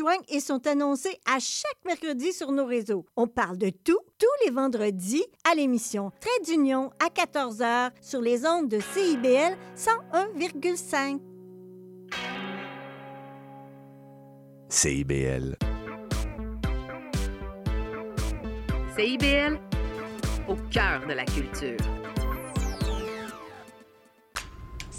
joignent et sont annoncés à chaque mercredi sur nos réseaux. On parle de tout, tous les vendredis à l'émission Trait d'Union à 14h sur les ondes de CIBL 101,5. CIBL. CIBL, au cœur de la culture.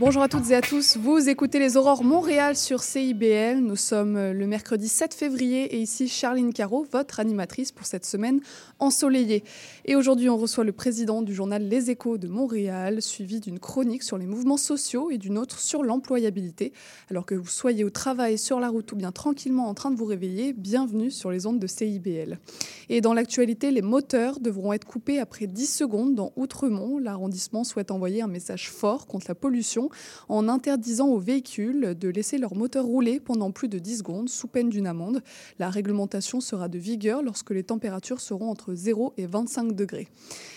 Bonjour à toutes et à tous, vous écoutez les Aurores Montréal sur CIBL. Nous sommes le mercredi 7 février et ici Charline Caro, votre animatrice pour cette semaine ensoleillée. Et aujourd'hui, on reçoit le président du journal Les Échos de Montréal, suivi d'une chronique sur les mouvements sociaux et d'une autre sur l'employabilité. Alors que vous soyez au travail, sur la route ou bien tranquillement en train de vous réveiller, bienvenue sur les ondes de CIBL. Et dans l'actualité, les moteurs devront être coupés après 10 secondes dans Outremont. L'arrondissement souhaite envoyer un message fort contre la pollution en interdisant aux véhicules de laisser leur moteur rouler pendant plus de 10 secondes sous peine d'une amende. La réglementation sera de vigueur lorsque les températures seront entre 0 et 25 degrés.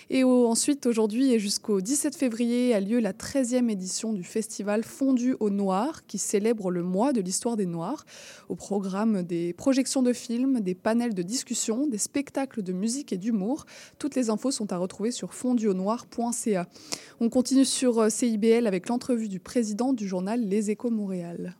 Et ensuite, aujourd'hui et jusqu'au 17 février a lieu la 13e édition du festival Fondu au Noir qui célèbre le mois de l'histoire des Noirs. Au programme des projections de films, des panels de discussion, des spectacles de musique et d'humour. Toutes les infos sont à retrouver sur fonduaunoir.ca. On continue sur euh, CIBL avec l'entrevue du président du journal Les Échos Montréal.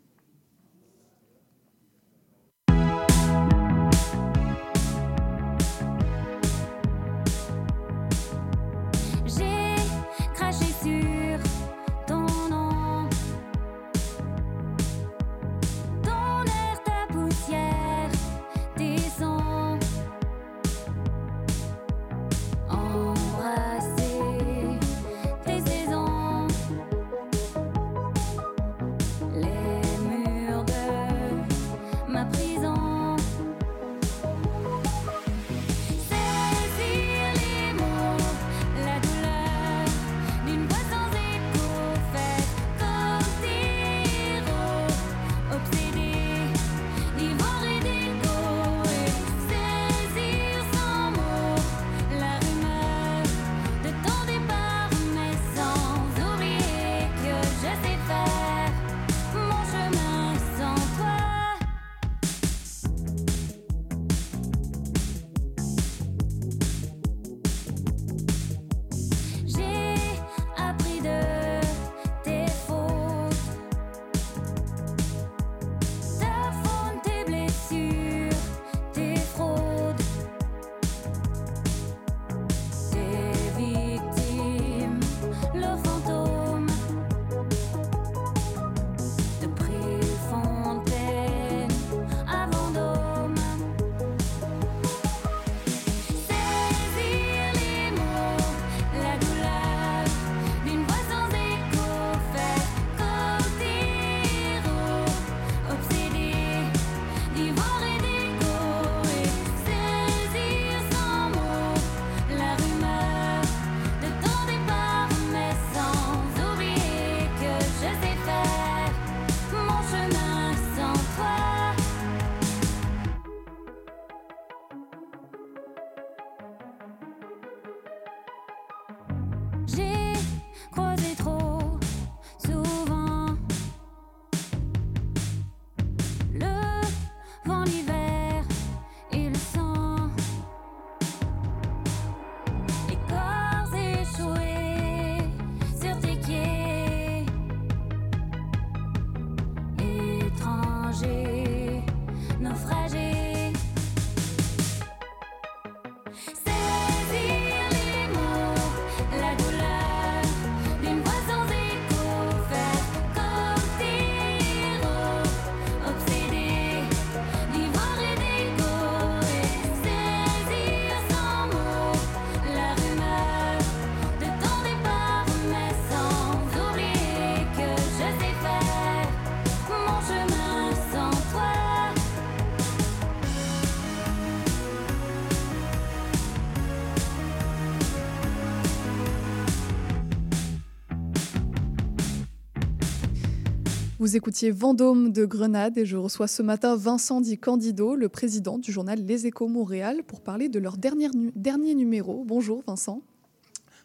Vous écoutiez Vendôme de Grenade et je reçois ce matin Vincent Di Candido, le président du journal Les Échos Montréal, pour parler de leur dernier, nu- dernier numéro. Bonjour Vincent.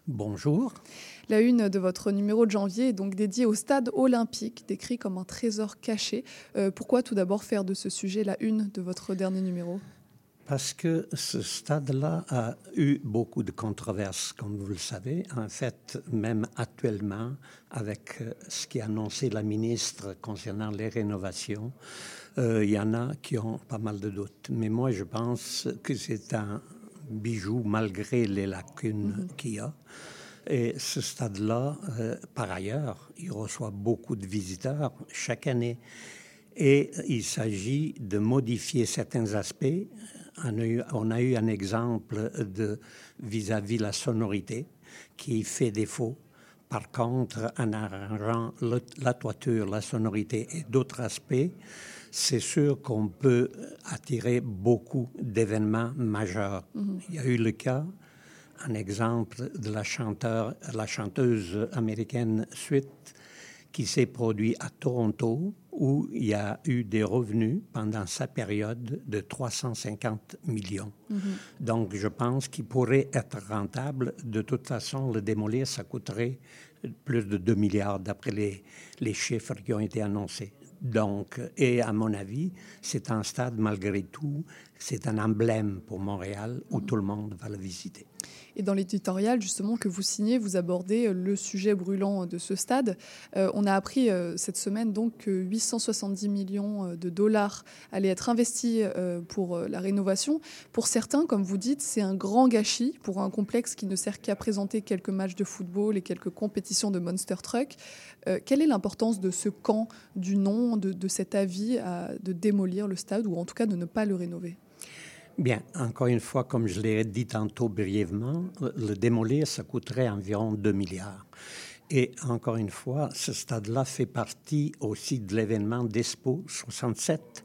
Bonjour. La une de votre numéro de janvier est donc dédiée au stade olympique, décrit comme un trésor caché. Euh, pourquoi tout d'abord faire de ce sujet la une de votre dernier numéro? Parce que ce stade-là a eu beaucoup de controverses, comme vous le savez. En fait, même actuellement, avec euh, ce qu'a annoncé la ministre concernant les rénovations, euh, il y en a qui ont pas mal de doutes. Mais moi, je pense que c'est un bijou malgré les lacunes qu'il y a. Et ce stade-là, euh, par ailleurs, il reçoit beaucoup de visiteurs chaque année. Et il s'agit de modifier certains aspects. On a eu, on a eu un exemple de vis-à-vis la sonorité qui fait défaut. Par contre, en arrangeant le- la toiture, la sonorité et d'autres aspects, c'est sûr qu'on peut attirer beaucoup d'événements majeurs. Il y a eu le cas, un exemple de la, chanteur, la chanteuse américaine Sweet qui s'est produit à Toronto, où il y a eu des revenus pendant sa période de 350 millions. Donc, je pense qu'il pourrait être rentable. De toute façon, le démolir, ça coûterait plus de 2 milliards d'après les, les chiffres qui ont été annoncés. Donc, et à mon avis, c'est un stade, malgré tout, c'est un emblème pour Montréal où tout le monde va le visiter. Et dans l'éditorial justement que vous signez, vous abordez euh, le sujet brûlant de ce stade. Euh, on a appris euh, cette semaine donc que 870 millions euh, de dollars allaient être investis euh, pour euh, la rénovation. Pour certains, comme vous dites, c'est un grand gâchis pour un complexe qui ne sert qu'à présenter quelques matchs de football et quelques compétitions de Monster Truck. Euh, quelle est l'importance de ce camp, du nom, de, de cet avis à- de démolir le stade ou en tout cas de ne pas le rénover? Bien, encore une fois, comme je l'ai dit tantôt brièvement, le- démolir, ça coûterait environ 2 milliards. Et encore une fois, ce stade-là fait partie aussi de l'événement d'Expo 67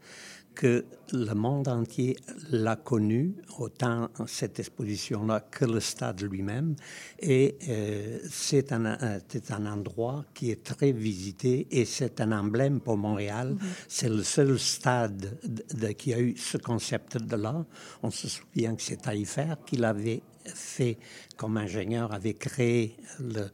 que le monde entier l'a connu, autant cette exposition-là que le stade lui-même. Et euh, c'est un, un- c'est un endroit qui est très visité et c'est un emblème pour Montréal. C'est le seul stade de- de- qui a eu ce concept-là. On se souvient que c'est Taillefer qui l'avait fait comme ingénieur, avait créé le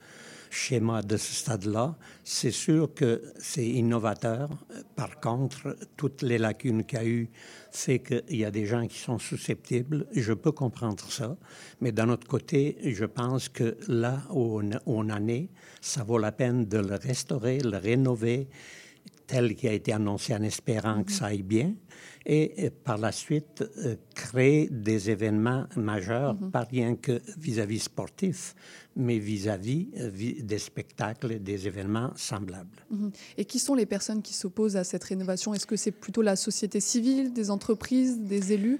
schéma de ce stade-là. C'est sûr que c'est innovateur. Par contre, toutes les lacunes qu'il y a eu fait qu'il y a des gens qui sont susceptibles. Je peux comprendre ça. Mais d'un autre côté, je pense que là où on, où on en est, ça vaut la peine de le restaurer, le rénover tel qui a été annoncé en espérant que ça aille bien, et euh, par la suite euh, créer des événements majeurs, pas rien que vis-à-vis sportif, mais vis-à-vis euh, des spectacles, des événements semblables. Mhm. Et qui sont les personnes qui s'opposent à cette rénovation? Est-ce que c'est plutôt la société civile, des entreprises, des élus?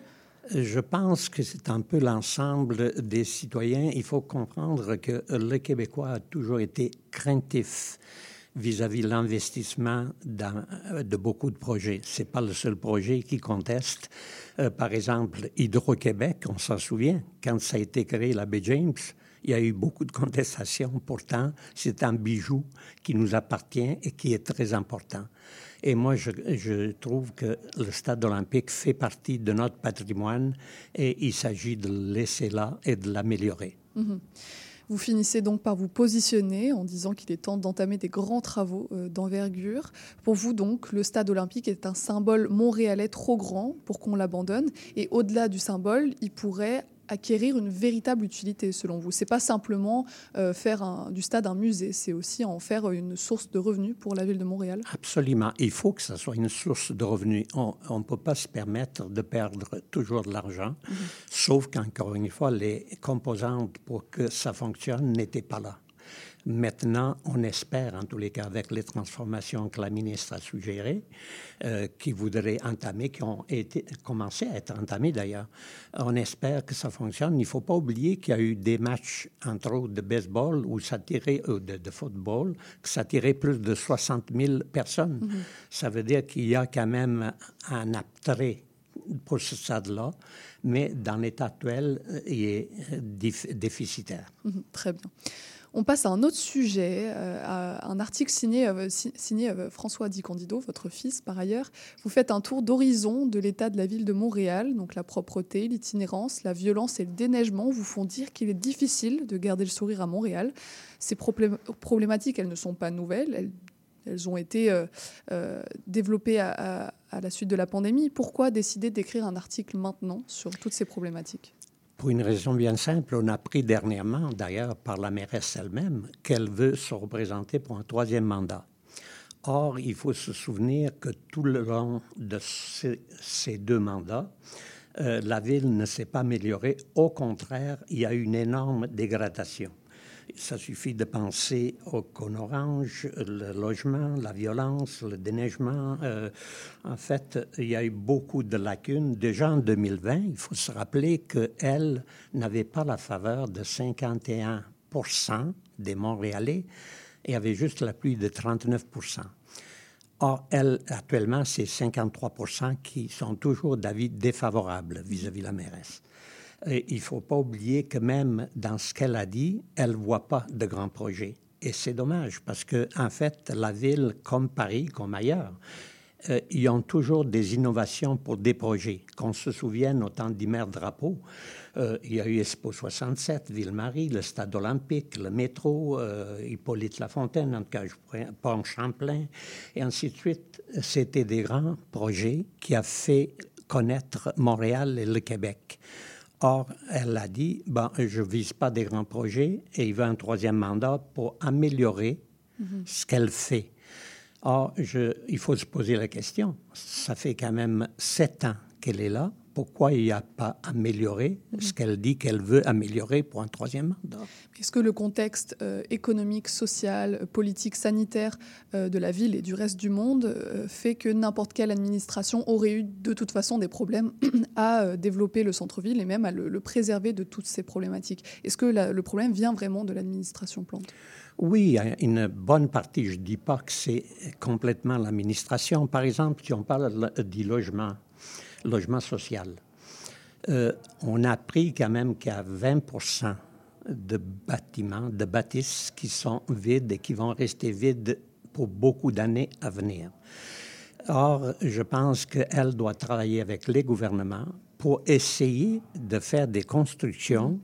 Je pense que c'est un peu l'ensemble des citoyens. Il faut comprendre que le Québécois a toujours été craintif vis-à-vis de l'investissement euh, de beaucoup de projets. Ce n'est pas le seul projet qui conteste. Euh, par exemple, Hydro-Québec, on s'en souvient, quand ça a été créé, la baie James, il y a eu beaucoup de contestations. Pourtant, c'est un bijou qui nous appartient et qui est très important. Et moi, je, trouve que le stade olympique fait partie de notre patrimoine et il s'agit de le laisser là et de l'améliorer. Mhm. Vous finissez donc par vous positionner en disant qu'il est temps d'entamer des grands travaux euh, d'envergure. Pour vous, donc, le stade olympique est un symbole montréalais trop grand pour qu'on l'abandonne. Et au-delà du symbole, il pourrait acquérir une véritable utilité, selon vous. C'est pas simplement euh, faire un- du stade un musée, c'est aussi en faire une source de revenus pour la ville de Montréal. Absolument. Il faut que ça soit une source de revenus. On ne peut pas se permettre de perdre toujours de l'argent, sauf qu'encore une fois, les composantes pour que ça fonctionne n'étaient pas là. Maintenant, on espère, en tous les cas, avec les transformations que la ministre a suggérées, euh, qui voudraient entamer, qui ont été, commencé à être entamées d'ailleurs, on espère que ça fonctionne. Il ne faut pas oublier qu'il y a eu des matchs, entre autres, de baseball ça tirait, euh, de, de football, que ça tirait plus de 60 000 personnes. Ça veut dire qu'il y a quand même un attrait pour ce stade-là, mais dans l'état actuel, il est euh, déficitaire. Mhm, Très bien. On passe à un autre sujet, euh, un article signé, euh, euh, François Di Candido, votre fils par ailleurs. Vous faites un tour d'horizon de l'état de la ville de Montréal, donc la propreté, l'itinérance, la violence et le déneigement vous font dire qu'il est difficile de garder le sourire à Montréal. Ces problém- problématiques, elles ne sont pas nouvelles, elles, ont été développées à la suite de la pandémie. Pourquoi décider d'écrire un article maintenant sur toutes ces problématiques? Pour une raison bien simple, on a appris dernièrement, d'ailleurs par la mairesse elle-même, qu'elle veut se représenter pour un troisième mandat. Or, il faut se souvenir que tout le long de ces, deux mandats, euh, la ville ne s'est pas améliorée. Au contraire, il y a une énorme dégradation. Ça suffit de penser au cône orange, le logement, la violence, le déneigement. Euh, en fait, il y a eu beaucoup de lacunes. Déjà en 2020, il faut se rappeler qu'elle n'avait pas la faveur de 51% des Montréalais et avait juste l'appui de 39% Or, elle, actuellement, c'est 53% qui sont toujours d'avis défavorable vis-à-vis de la mairesse. Il ne faut pas oublier que même dans ce qu'elle a dit, elle ne voit pas de grands projets. Et c'est dommage parce que, en fait, la ville, comme Paris, comme ailleurs, euh, ils ont toujours des innovations pour des projets. Qu'on se souvienne au temps d'Imer Drapeau, euh, il y a eu Expo 67, Ville-Marie, le Stade olympique, le métro, euh, Hippolyte Lafontaine, en tout cas, je Pont Champlain, et ainsi de suite. C'était des grands projets qui ont fait connaître Montréal et le Québec. Or, elle a dit, bon, je ne vise pas des grands projets et il veut un troisième mandat pour améliorer ce qu'elle fait. Or, je, il faut se poser la question, ça fait quand même sept ans qu'elle est là, pourquoi il n'y a pas amélioré ce qu'elle dit qu'elle veut améliorer pour un troisième mandat Est-ce que le contexte euh, économique, social, politique, sanitaire euh, de la ville et du reste du monde euh, fait que n'importe quelle administration aurait eu de toute façon des problèmes à développer le centre-ville et même à le, le préserver de toutes ces problématiques? Est-ce que la- le problème vient vraiment de l'administration Plante? Oui, une bonne partie. Je ne dis pas que c'est complètement l'administration. Par exemple, si on parle du logement, logement social, euh, on a appris quand même qu'il y a 20% de bâtiments, de bâtisses qui sont vides et qui vont rester vides pour beaucoup d'années à venir. Or, je pense qu'elle doit travailler avec les gouvernements pour essayer de faire des constructions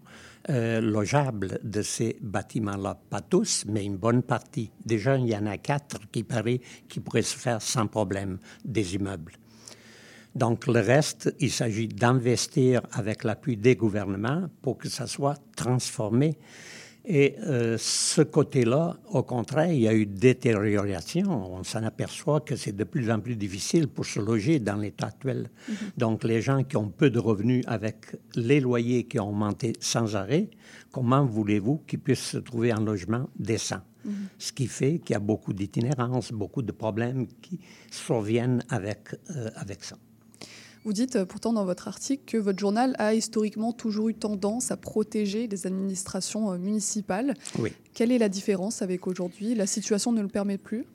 euh, logeables de ces bâtiments-là. Pas tous, mais une bonne partie. Déjà, il y en a quatre qui paraît qui pourraient se faire sans problème, des immeubles. Donc, le reste, il s'agit d'investir avec l'appui des gouvernements pour que ça soit transformé. Et euh, ce côté-là, au contraire, il y a eu détérioration. On s'en aperçoit que c'est de plus en plus difficile pour se loger dans l'état actuel. Donc, les gens qui ont peu de revenus avec les loyers qui ont augmenté sans arrêt, comment voulez-vous qu'ils puissent se trouver en logement décent? Ce qui fait qu'il y a beaucoup d'itinérance, beaucoup de problèmes qui surviennent avec, euh, avec ça. Vous dites euh, pourtant dans votre article que votre journal a historiquement toujours eu tendance à protéger les administrations euh, municipales. Oui. Quelle est la différence avec aujourd'hui? La situation ne le permet plus?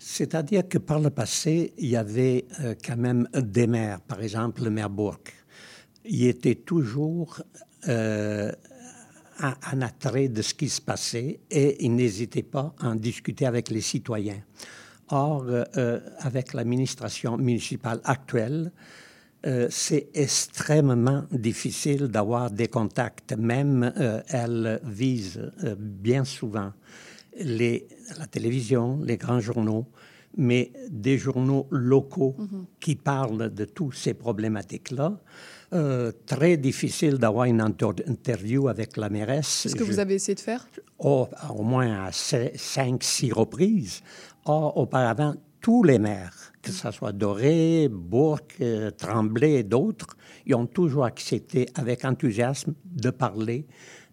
C'est-à-dire que par le passé, il y avait euh, quand même des maires, par exemple le maire Bourque. Il était toujours euh, en en attrait de ce qui se passait et il n'hésitait pas à en discuter avec les citoyens. Or, euh, avec l'administration municipale actuelle, euh, c'est extrêmement difficile d'avoir des contacts. Même euh, elle vise euh, bien souvent les, la télévision, les grands journaux, mais des journaux locaux qui parlent de toutes ces problématiques-là. Euh, très difficile d'avoir une inter- interview avec la mairesse. C'est ce que Je- vous avez essayé de faire? Au, au moins à c- cinq, six reprises. Or, auparavant, tous les maires, que ce soit Doré, Bourque, Tremblay et d'autres, ils ont toujours accepté avec enthousiasme de parler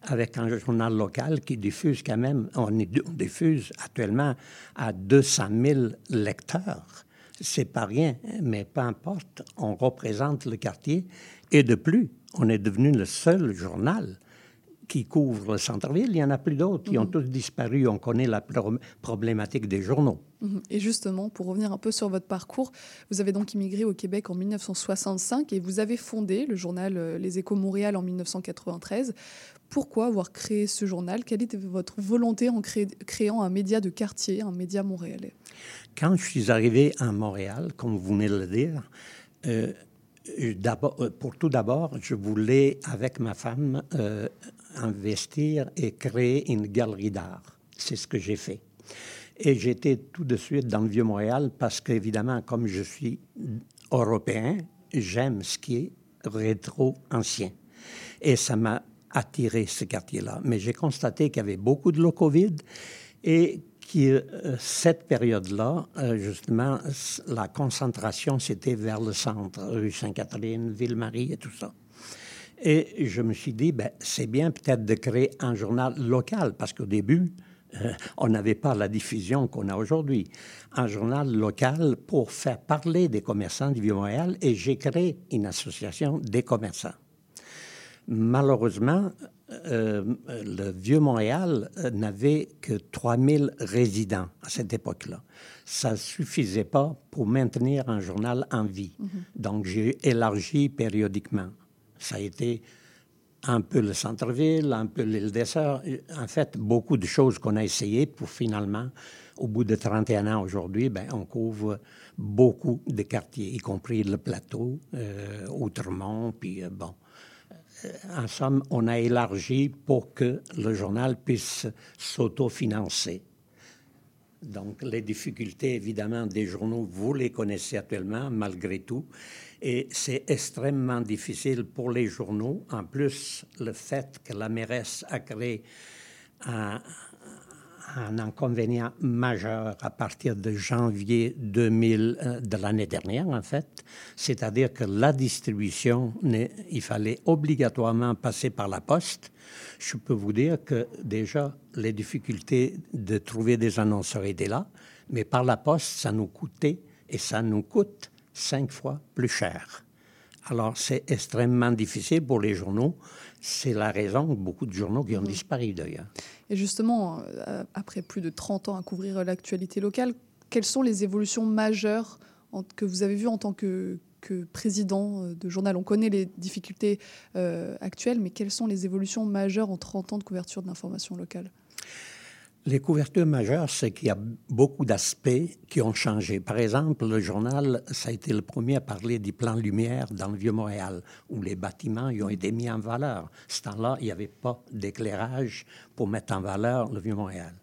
avec un journal local qui diffuse quand même, on, diffuse actuellement à 200 000 lecteurs. C'est pas rien, mais peu importe, on représente le quartier et de plus, on est devenu le seul journal qui couvrent le centre-ville. Il y en a plus d'autres. Ils ont tous disparu. On connaît la pro- problématique des journaux. Mhm. Et justement, pour revenir un peu sur votre parcours, vous avez donc immigré au Québec en 1965 et vous avez fondé le journal euh, Les Échos Montréal en 1993. Pourquoi avoir créé ce journal? Quelle était votre volonté en cré- créant un média de quartier, un média montréalais? Quand je suis arrivé à Montréal, comme vous venez de le dire, euh, euh, pour tout d'abord, je voulais, avec ma femme, investir et créer une galerie d'art. C'est ce que j'ai fait. Et j'étais tout de suite dans le Vieux-Montréal parce qu'évidemment, comme je suis européen, j'aime ce qui est rétro-ancien. Et ça m'a attiré ce quartier-là. Mais j'ai constaté qu'il y avait beaucoup de locaux vides et que euh, cette période-là, euh, justement, la concentration, c'était vers le centre, rue Sainte-Catherine, Ville-Marie et tout ça. Et je me suis dit, ben, c'est bien peut-être de créer un journal local, parce qu'au début, on n'avait pas la diffusion qu'on a aujourd'hui. Un journal local pour faire parler des commerçants du Vieux-Montréal, et j'ai créé une association des commerçants. Malheureusement, euh, le Vieux-Montréal euh, n'avait que 3000 résidents à cette époque-là. Ça ne suffisait pas pour maintenir un journal en vie. Donc, j'ai élargi périodiquement. Ça a été un peu le centre-ville, un peu l'île des Sœurs. En fait, beaucoup de choses qu'on a essayées pour finalement, au bout de 31 ans aujourd'hui, ben, on couvre beaucoup de quartiers, y compris le plateau, euh, Outremont, puis euh, bon. Euh, En somme, on a élargi pour que le journal puisse s'autofinancer. Donc, les difficultés, évidemment, des journaux, vous les connaissez actuellement, malgré tout. Et c'est extrêmement difficile pour les journaux. En plus, le fait que la mairesse a créé un, inconvénient majeur à partir de janvier 2000, euh, de l'année dernière, en fait. C'est-à-dire que la distribution, il fallait obligatoirement passer par la poste. Je peux vous dire que déjà, les difficultés de trouver des annonceurs étaient là, mais par la poste, ça nous coûtait et ça nous coûte cinq fois plus cher. Alors, c'est extrêmement difficile pour les journaux. C'est la raison que beaucoup de journaux qui ont disparu d'ailleurs. Et justement, euh, après plus de 30 ans à couvrir l'actualité locale, quelles sont les évolutions majeures en- que vous avez vues en tant que, que président de journal? On connaît les difficultés euh, actuelles, mais quelles sont les évolutions majeures en 30 ans de couverture de l'information locale? Les couvertures majeures, c'est qu'il y a beaucoup d'aspects qui ont changé. Par exemple, le journal, ça a été le premier à parler du plan lumière dans le Vieux-Montréal, où les bâtiments y ont été mis en valeur. Ce temps-là, il n'y avait pas d'éclairage pour mettre en valeur le Vieux-Montréal.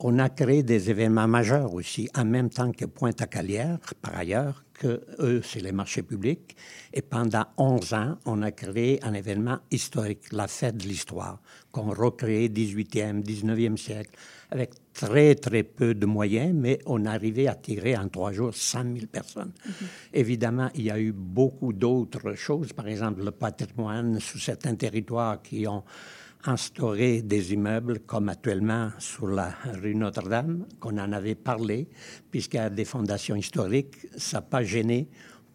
On a créé des événements majeurs aussi, en même temps que Pointe-à-Calière, par ailleurs, que eux, c'est les marchés publics. Et pendant 11 ans, on a créé un événement historique, la fête de l'histoire, qu'on recréait 18e, 19e siècle, avec très, très peu de moyens, mais on arrivait à tirer en trois jours 100 000 personnes. Évidemment, il y a eu beaucoup d'autres choses, par exemple le patrimoine sous certains territoires qui ont instauré des immeubles comme actuellement sur la rue Notre-Dame, qu'on en avait parlé, puisqu'il y a des fondations historiques, ça n'a pas gêné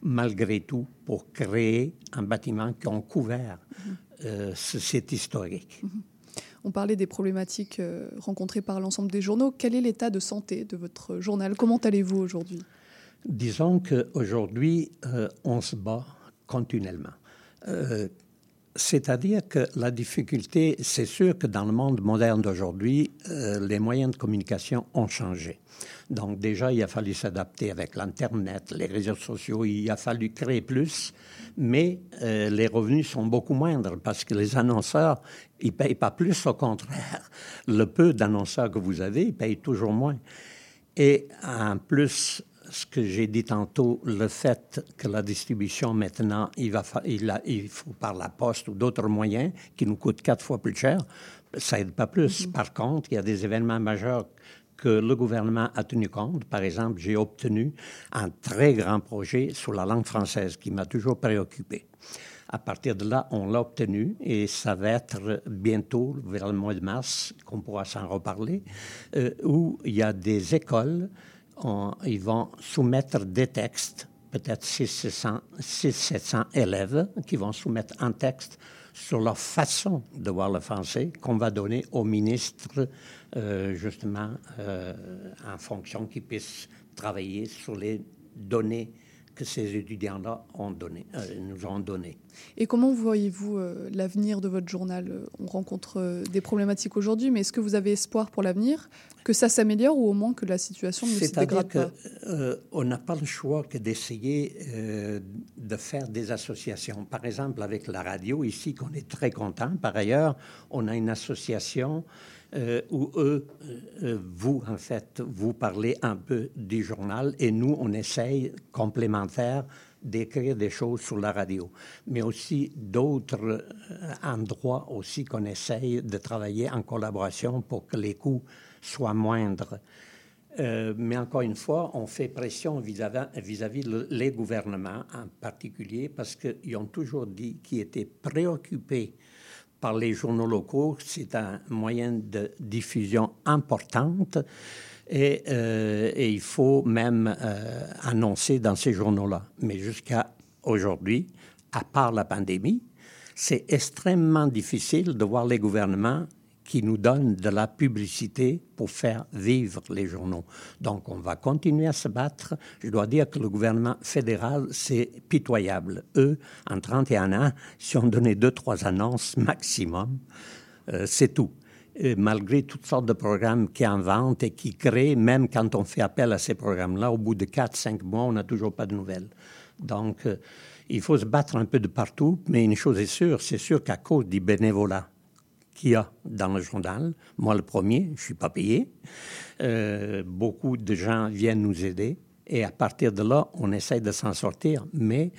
malgré tout pour créer un bâtiment qui a couvert euh, ce site historique. On parlait des problématiques euh, rencontrées par l'ensemble des journaux. Quel est l'état de santé de votre journal? Comment allez-vous aujourd'hui? Disons qu'aujourd'hui, euh, on se bat continuellement. Euh, c'est-à-dire que la difficulté, c'est sûr que dans le monde moderne d'aujourd'hui, euh, les moyens de communication ont changé. Donc déjà, il a fallu s'adapter avec l'Internet, les réseaux sociaux, il a fallu créer plus, mais euh, les revenus sont beaucoup moindres parce que les annonceurs, ils ne payent pas plus, au contraire. Le peu d'annonceurs que vous avez, ils payent toujours moins. Et en plus, ce que j'ai dit tantôt, le fait que la distribution maintenant, il, va fa- il, a- il faut par la poste ou d'autres moyens qui nous coûtent quatre fois plus cher, ça aide pas plus. Par contre, il y a des événements majeurs que le gouvernement a tenu compte. Par exemple, j'ai obtenu un très grand projet sur la langue française qui m'a toujours préoccupé. À partir de là, on l'a obtenu et ça va être bientôt, vers le mois de mars, qu'on pourra s'en reparler, euh, où il y a des écoles, ils vont soumettre des textes, peut-être 600-700 élèves qui vont soumettre un texte sur leur façon de voir le français qu'on va donner aux ministres, euh, justement, euh, en fonction qu'ils puissent travailler sur les données que ces étudiants-là euh, nous ont données. Et comment voyez-vous l'avenir de votre journal? On rencontre des problématiques aujourd'hui, mais est-ce que vous avez espoir pour l'avenir? Que ça s'améliore ou au moins que la situation ne se dégrade pas qu'on n'a pas le choix que d'essayer euh, de faire des associations. Par exemple, avec la radio, ici, qu'on est très content. Par ailleurs, on a une association euh, où eux, euh, vous, en fait, vous parlez un peu du journal et nous, on essaye complémentaire d'écrire des choses sur la radio, mais aussi d'autres euh, endroits aussi qu'on essaye de travailler en collaboration pour que les coûts soient moindres. Euh, mais encore une fois, on fait pression vis-à-vis le- les gouvernements en particulier parce qu'ils ont toujours dit qu'ils étaient préoccupés par les journaux locaux. C'est un moyen de diffusion importante et, euh, il faut même euh, annoncer dans ces journaux-là. Mais jusqu'à aujourd'hui, à part la pandémie, c'est extrêmement difficile de voir les gouvernements qui nous donnent de la publicité pour faire vivre les journaux. Donc, on va continuer à se battre. Je dois dire que le gouvernement fédéral, c'est pitoyable. Eux, en 31 ans, si on donnait deux, trois annonces maximum, euh, c'est tout. Malgré toutes sortes de programmes qui inventent et qui créent, même quand on fait appel à ces programmes-là, au bout de 4-5 mois, on n'a toujours pas de nouvelles. Donc, euh, il faut se battre un peu de partout, mais une chose est sûre, c'est sûr qu'à cause du bénévolat qu'il y a dans le journal, moi le premier, je ne suis pas payé, euh, beaucoup de gens viennent nous aider, et à partir de là, on essaie de s'en sortir, mais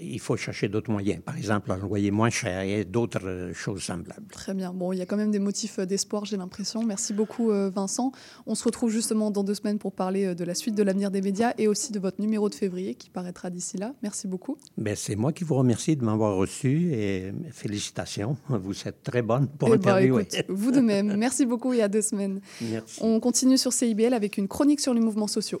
il faut chercher d'autres moyens. Par exemple, un loyer moins cher et d'autres euh, choses semblables. Très bien. Bon, il y a quand même des motifs euh, d'espoir, j'ai l'impression. Merci beaucoup, euh, Vincent. On se retrouve justement dans deux semaines pour parler euh, de la suite de l'avenir des médias et aussi de votre numéro de février qui paraîtra d'ici là. Merci beaucoup. Ben, c'est moi qui vous remercie de m'avoir reçu et félicitations. Vous êtes très bonne pour Eh ben, interviewer. écoute, vous de même. Merci beaucoup et à deux semaines. Merci. On continue sur CIBL avec une chronique sur les mouvements sociaux.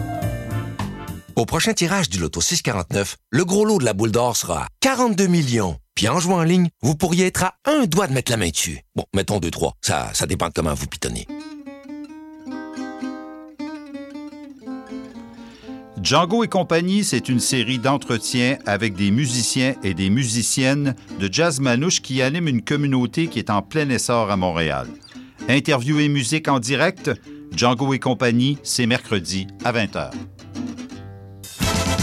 Au prochain tirage du Loto 649, le gros lot de la boule d'or sera à 42 millions. Puis en jouant en ligne, vous pourriez être à un doigt de mettre la main dessus. Bon, mettons 2-3. Ça, ça dépend de comment vous pitonnez. Django et compagnie, c'est une série d'entretiens avec des musiciens et des musiciennes de jazz manouche qui animent une communauté qui est en plein essor à Montréal. Interview et musique en direct, Django et compagnie, c'est mercredi à 20h.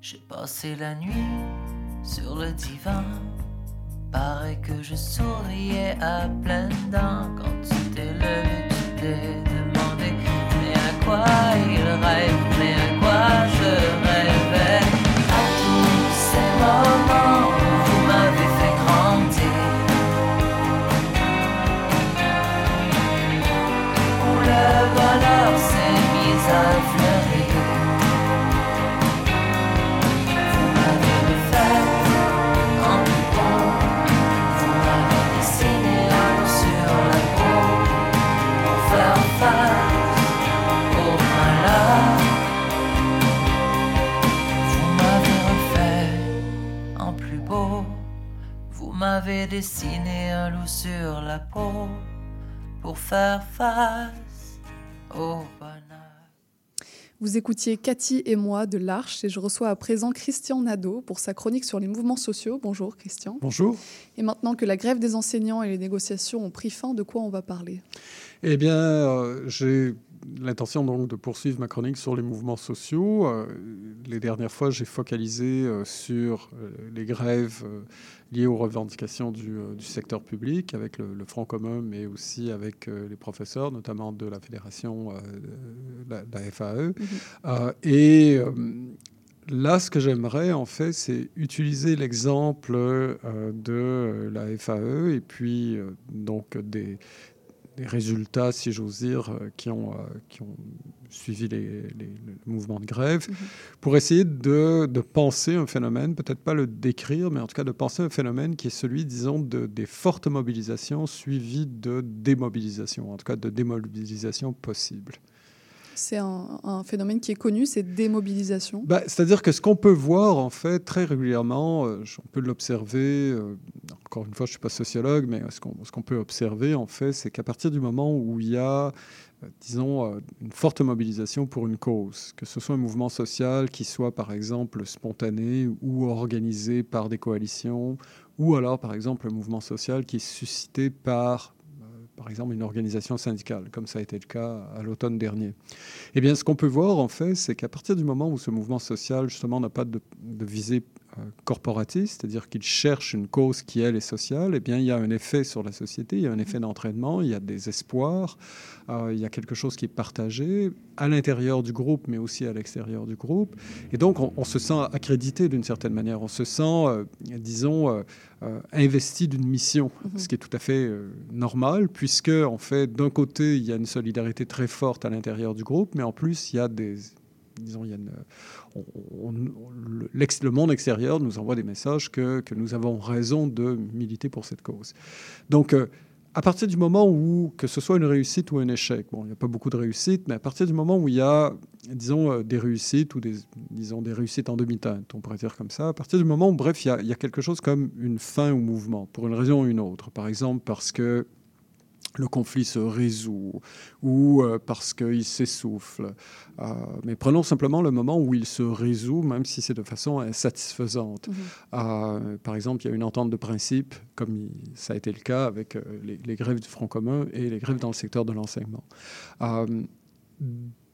J'ai passé la nuit sur le divan. Paraît que je souriais à pleines dents quand tu t'es levé, tu t'es demandé mais à quoi il rêve, mais à quoi je rêvais. La peau pour faire face au bonheur. Vous écoutiez Cathy et moi de l'Arche et je reçois à présent Christian Nadeau pour sa chronique sur les mouvements sociaux. Bonjour Christian. Bonjour. Et maintenant que la grève des enseignants et les négociations ont pris fin, de quoi on va parler? Eh bien, euh, j'ai l'intention donc de poursuivre ma chronique sur les mouvements sociaux. Euh, les dernières fois, j'ai focalisé euh, sur euh, les grèves liées aux revendications du, du secteur public avec le, le Front commun, mais aussi avec les professeurs, notamment de la fédération, de la, la FAE. Euh, et Là, ce que j'aimerais, en fait, c'est utiliser l'exemple euh, de la FAE et puis euh, donc des, des résultats, si j'ose dire, euh, qui, ont, euh, qui ont suivi les, les- le mouvement de grève, pour essayer de, de penser un phénomène, peut-être pas le décrire, mais en tout cas de penser un phénomène qui est celui, disons, de, des fortes mobilisations suivies de démobilisation, en tout cas de démobilisation possible. C'est un, phénomène qui est connu, c'est démobilisation. Bah, C'est-à-dire que ce qu'on peut voir, en fait, très régulièrement, euh, on peut l'observer, euh, encore une fois, je ne suis pas sociologue, mais ce qu'on peut observer, en fait, c'est qu'à partir du moment où il y a, euh, disons, une forte mobilisation pour une cause, que ce soit un mouvement social qui soit, par exemple, spontané ou organisé par des coalitions, ou alors, par exemple, un mouvement social qui est suscité par par exemple une organisation syndicale, comme ça a été le cas à l'automne dernier. Eh bien, ce qu'on peut voir, en fait, c'est qu'à partir du moment où ce mouvement social, justement, n'a pas de, de visée corporatiste, c'est-à-dire qu'il cherche une cause qui, elle, est sociale, eh bien, il y a un effet sur la société, il y a un effet d'entraînement, il y a des espoirs, euh, il y a quelque chose qui est partagé à l'intérieur du groupe, mais aussi à l'extérieur du groupe. Et donc, on, on se sent accrédité d'une certaine manière, on se sent, euh, disons, euh, euh, investi d'une mission, ce qui est tout à fait euh, normal, puisque, en fait, d'un côté, il y a une solidarité très forte à l'intérieur du groupe, mais en plus, il y a des disons, il y a le monde extérieur nous envoie des messages que, que nous avons raison de militer pour cette cause. Donc, euh, à partir du moment où, que ce soit une réussite ou un échec, bon, il n'y a pas beaucoup de réussites, mais à partir du moment où il y a, disons, euh, des réussites ou des, disons, des réussites en demi-teinte, on pourrait dire comme ça, à partir du moment où, bref, il y a, il y a quelque chose comme une fin au mouvement, pour une raison ou une autre. Par exemple, parce que le conflit se résout ou euh, parce qu'il s'essouffle. Euh, mais prenons simplement le moment où il se résout, même si c'est de façon insatisfaisante. Euh, par exemple, il y a une entente de principe, comme il- ça a été le cas avec les, les grèves du Front commun et les grèves dans le secteur de l'enseignement.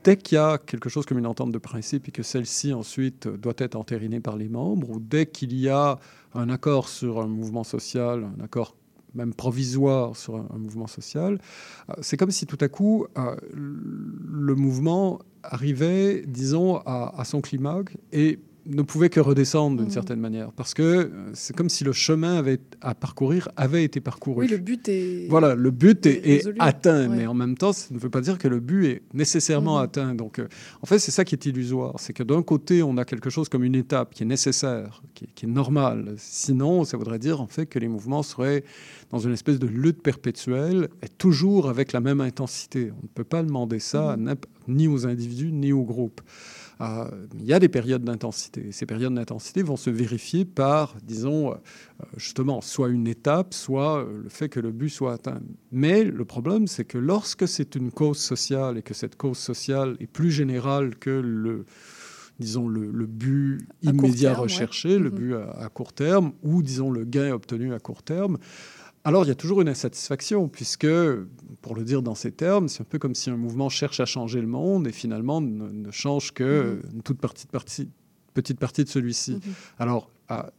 Dès qu'il y a quelque chose comme une entente de principe et que celle-ci ensuite doit être entérinée par les membres, ou dès qu'il y a un accord sur un mouvement social, un accord même provisoire sur un, mouvement social, euh, c'est comme si tout à coup euh, le mouvement arrivait, disons, à, à son climax et ne pouvait que redescendre d'une Mhm. certaine manière, parce que euh, c'est comme si le chemin avait, à parcourir avait été parcouru. Oui, le but est. Voilà, le but est, atteint, Ouais. mais en même temps, ça ne veut pas dire que le but est nécessairement Mhm. atteint. Donc, euh, en fait, c'est ça qui est illusoire. C'est que d'un côté, on a quelque chose comme une étape qui est nécessaire, qui, est- qui est normale. Sinon, ça voudrait dire en fait que les mouvements seraient dans une espèce de lutte perpétuelle et toujours avec la même intensité. On ne peut pas demander ça n'imp- ni aux individus ni aux groupes. Euh, il y a des périodes d'intensité. Ces périodes d'intensité vont se vérifier par, disons, euh, justement, soit une étape, soit euh, le fait que le but soit atteint. Mais le problème, c'est que lorsque c'est une cause sociale et que cette cause sociale est plus générale que le disons le, le but À immédiat terme, ouais. recherché, le Mhm. but à, à court terme, ou disons le gain obtenu à court terme, alors il y a toujours une insatisfaction, puisque, pour le dire dans ces termes, c'est un peu comme si un mouvement cherche à changer le monde et finalement ne, ne change que Mhm. une toute partie de partie, petite partie de celui-ci. Mhm. Alors, ah,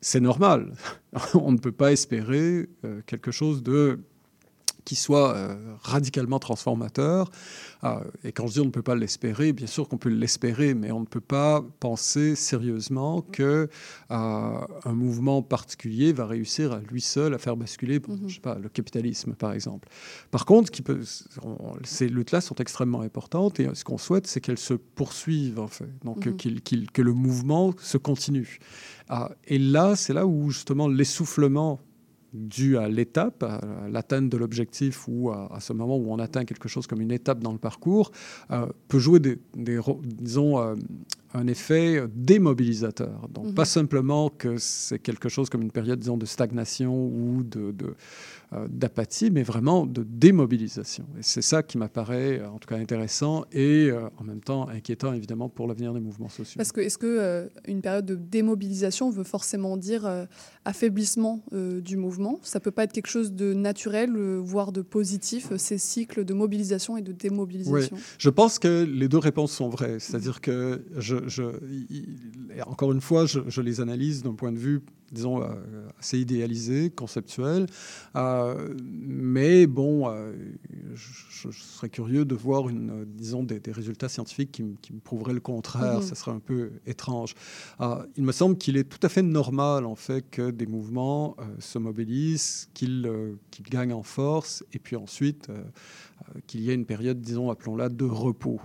c'est normal. On ne peut pas espérer euh, quelque chose de qui soit euh, radicalement transformateur. Ah, et quand je dis on ne peut pas l'espérer, bien sûr qu'on peut l'espérer, mais on ne peut pas penser sérieusement que euh, un mouvement particulier va réussir à lui seul à faire basculer, bon, je sais pas, le capitalisme par exemple. Par contre, qui peut, on- ces luttes-là sont extrêmement importantes et ce qu'on souhaite, c'est qu'elles se poursuivent en fait, donc Mhm. que le mouvement se continue. Ah, et là, c'est là où justement l'essoufflement dû à l'étape, à l'atteinte de l'objectif ou à, à ce moment où on atteint quelque chose comme une étape dans le parcours, euh, peut jouer des, disons, euh, un effet démobilisateur. Donc, Mhm. pas simplement que c'est quelque chose comme une période, disons, de stagnation ou de, de, euh, d'apathie, mais vraiment de démobilisation. Et c'est ça qui m'apparaît, en tout cas, intéressant et en même temps inquiétant, évidemment, pour l'avenir des mouvements sociaux. Parce que est-ce que une période de démobilisation veut forcément dire affaiblissement euh, du mouvement Ça peut pas être quelque chose de naturel, euh, voire de positif, euh, ces cycles de mobilisation et de Oui, démobilisation. je pense que les deux réponses sont vraies. C'est-à-dire que, je, je- encore une fois, je, je les analyse d'un point de vue, disons, assez idéalisé, conceptuel. Euh, mais bon, euh, je, je serais curieux de voir, une, disons, des, des résultats scientifiques qui, me- qui me prouveraient le contraire. Mhm. Ça serait un peu étrange. Euh, il me semble qu'il est tout à fait normal, en fait, que des mouvements euh, se mobilisent, qu'ils euh, gagnent en force, et puis ensuite euh, euh, qu'il y ait une période, disons, appelons-la, de repos.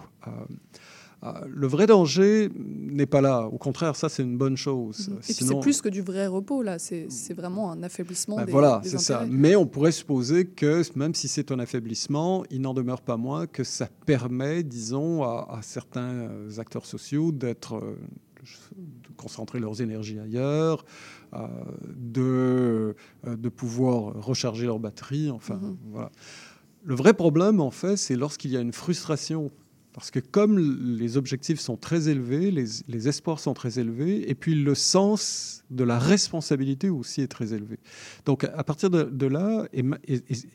Le vrai danger n'est pas là. Au contraire, ça, c'est une bonne chose. Mhm. Et puis Sinon- c'est plus que du vrai repos, là. C'est vraiment un affaiblissement ben des, voilà, c'est ça. Mais on pourrait supposer que même si c'est un affaiblissement, il n'en demeure pas moins que ça permet, disons, à, à certains acteurs sociaux d'être, de concentrer leurs énergies ailleurs, de, euh, de pouvoir recharger leur batterie. Enfin, Mhm. voilà. Le vrai problème, en fait, c'est lorsqu'il y a une frustration. Parce que comme les objectifs sont très élevés, les, les espoirs sont très élevés, et puis le sens de la responsabilité aussi est très élevé. Donc à partir de, de là, et,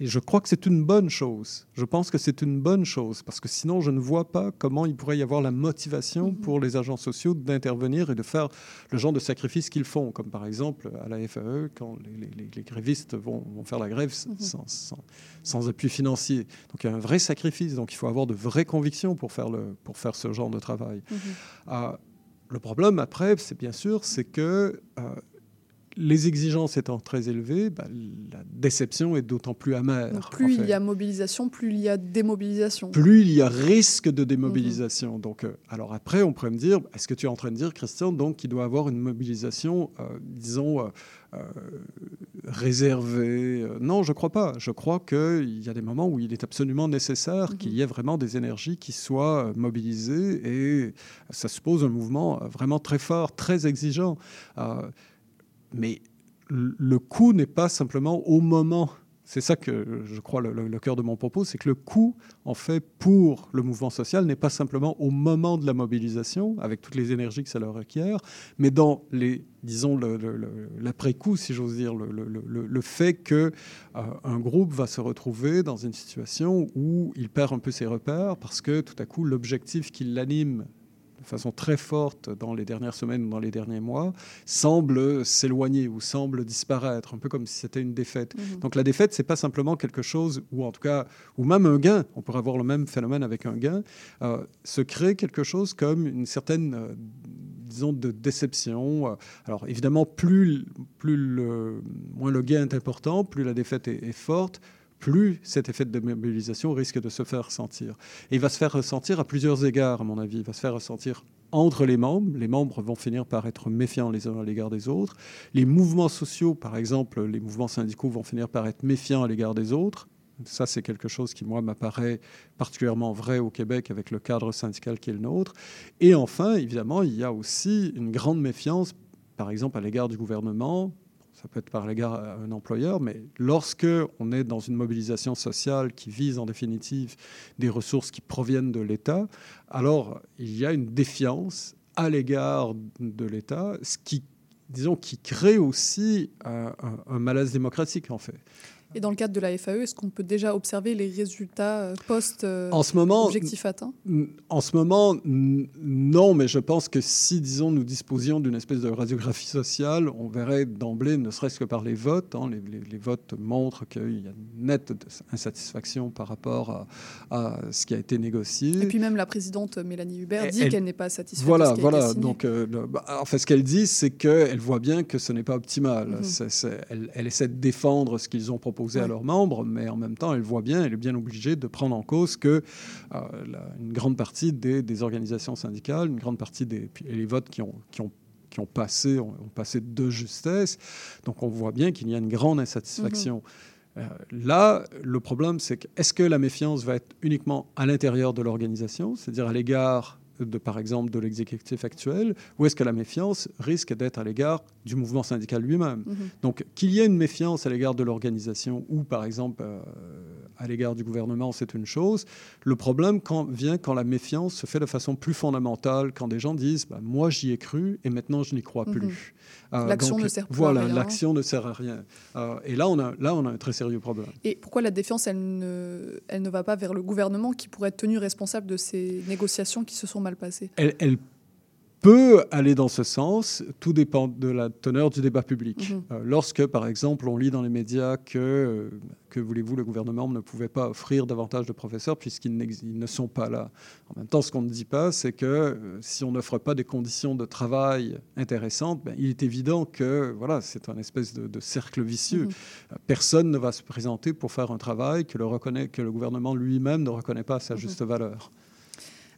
je crois que c'est une bonne chose. Je pense que c'est une bonne chose, parce que sinon je ne vois pas comment il pourrait y avoir la motivation pour les agents sociaux d'intervenir et de faire le genre de sacrifices qu'ils font, comme par exemple à la FAE, quand les, les- grévistes vont, vont faire la grève Mhm. sans, sans- sans appui financier. Donc il y a un vrai sacrifice, donc il faut avoir de vraies convictions pour faire, le, pour faire ce genre de travail. Mhm. Euh, le problème après, c'est bien sûr, c'est que euh, les exigences étant très élevées, bah, la déception est d'autant plus amère. Donc, en plus il y a mobilisation, plus il y a démobilisation. Plus il y a risque de démobilisation. Mhm. Donc, euh, alors après, on pourrait me dire, est-ce que tu es en train de dire, Christian, donc qu'il doit avoir une mobilisation, euh, disons, euh, réservée Euh, Non, je crois pas. Je crois qu'il y a des moments où il est absolument nécessaire qu'il y ait vraiment des énergies qui soient euh, mobilisées et ça suppose un mouvement euh, vraiment très fort, très exigeant. Euh, mais le coût n'est pas simplement au moment. C'est ça que je crois le, cœur de mon propos, c'est que le coût, en fait, pour le mouvement social n'est pas simplement au moment de la mobilisation, avec toutes les énergies que ça leur requiert, mais dans les, disons, l'après-coup, si j'ose dire, le, fait que euh, un groupe va se retrouver dans une situation où il perd un peu ses repères parce que tout à coup, l'objectif qui l'anime façon très forte dans les dernières semaines ou dans les derniers mois, semble s'éloigner ou semble disparaître, un peu comme si c'était une défaite. Mhm. Donc la défaite, c'est pas simplement quelque chose, ou en tout cas, ou même un gain, on pourrait avoir le même phénomène avec un gain, euh, se crée quelque chose comme une certaine, euh, disons, de déception. Alors évidemment, plus, plus le, moins le gain est important, plus la défaite est, est forte, plus cet effet de mobilisation risque de se faire sentir. Et il va se faire ressentir à plusieurs égards, à mon avis. Il va se faire ressentir entre les membres. Les membres vont finir par être méfiants les uns à l'égard des autres. Les mouvements sociaux, par exemple, les mouvements syndicaux vont finir par être méfiants à l'égard des autres. Ça, c'est quelque chose qui, moi, m'apparaît particulièrement vrai au Québec avec le cadre syndical qui est le nôtre. Et enfin, évidemment, il y a aussi une grande méfiance, par exemple, à l'égard du gouvernement, ça peut être par l'égard à un employeur, mais lorsque on est dans une mobilisation sociale qui vise en définitive des ressources qui proviennent de l'État, alors il y a une défiance à l'égard de l'État, ce qui, disons, qui crée aussi un, un- un malaise démocratique en fait. Et dans le cadre de la FAE, est-ce qu'on peut déjà observer les résultats euh, post euh, En ce moment, objectif atteint N- En ce moment, non, mais je pense que si, disons, nous disposions d'une espèce de radiographie sociale, on verrait d'emblée, ne serait-ce que par les votes, hein, les, les- les votes montrent qu'il y a une nette insatisfaction par rapport à, à ce qui a été négocié. Et puis même la présidente Mélanie Hubert dit Elle- qu'elle n'est pas satisfaite Voilà, de ce qui a été voilà. signé. Donc, euh, le- bah, en fait, ce qu'elle dit, c'est qu'elle voit bien que ce n'est pas optimal. Mhm. Elle, elle essaie de défendre ce qu'ils ont proposé à Ouais. leurs membres, mais en même temps, elle voit bien, elle est bien obligée de prendre en cause que euh, la- une grande partie des, des organisations syndicales, une grande partie des les votes qui ont, qui ont qui ont passé, ont, passé de justesse. Donc on voit bien qu'il y a une grande insatisfaction. Euh, là, le problème, c'est que est-ce que la méfiance va être uniquement à l'intérieur de l'organisation, c'est-à-dire à l'égard de, par exemple, de l'exécutif actuel, ou est-ce que la méfiance risque d'être à l'égard du mouvement syndical lui-même? Mhm. Donc, qu'il y ait une méfiance à l'égard de l'organisation ou, par exemple, euh, à l'égard du gouvernement, c'est une chose. Le problème quand, vient quand la méfiance se fait de façon plus fondamentale, quand des gens disent bah, Moi, j'y ai cru et maintenant, je n'y crois Mhm. plus. L'action donc, ne sert plus à Voilà, rien. l'action ne sert à rien. Euh, et là on, a, là, on a un très sérieux problème. Et pourquoi la défiance, elle ne, elle ne va pas vers le gouvernement qui pourrait être tenu responsable de ces négociations qui se sont mal passées? Elle, elle peut aller dans ce sens, tout dépend de la teneur du débat public. Mhm. Euh, lorsque, par exemple, on lit dans les médias que, euh, que voulez-vous, le gouvernement ne pouvait pas offrir davantage de professeurs puisqu'ils ne sont pas là. En même temps, ce qu'on ne dit pas, c'est que euh, si on n'offre pas des conditions de travail intéressantes, ben, il est évident que voilà, c'est un espèce de, de cercle vicieux. Mhm. Personne ne va se présenter pour faire un travail que le, reconnaît, que le gouvernement lui-même ne reconnaît pas à sa Mhm. juste valeur.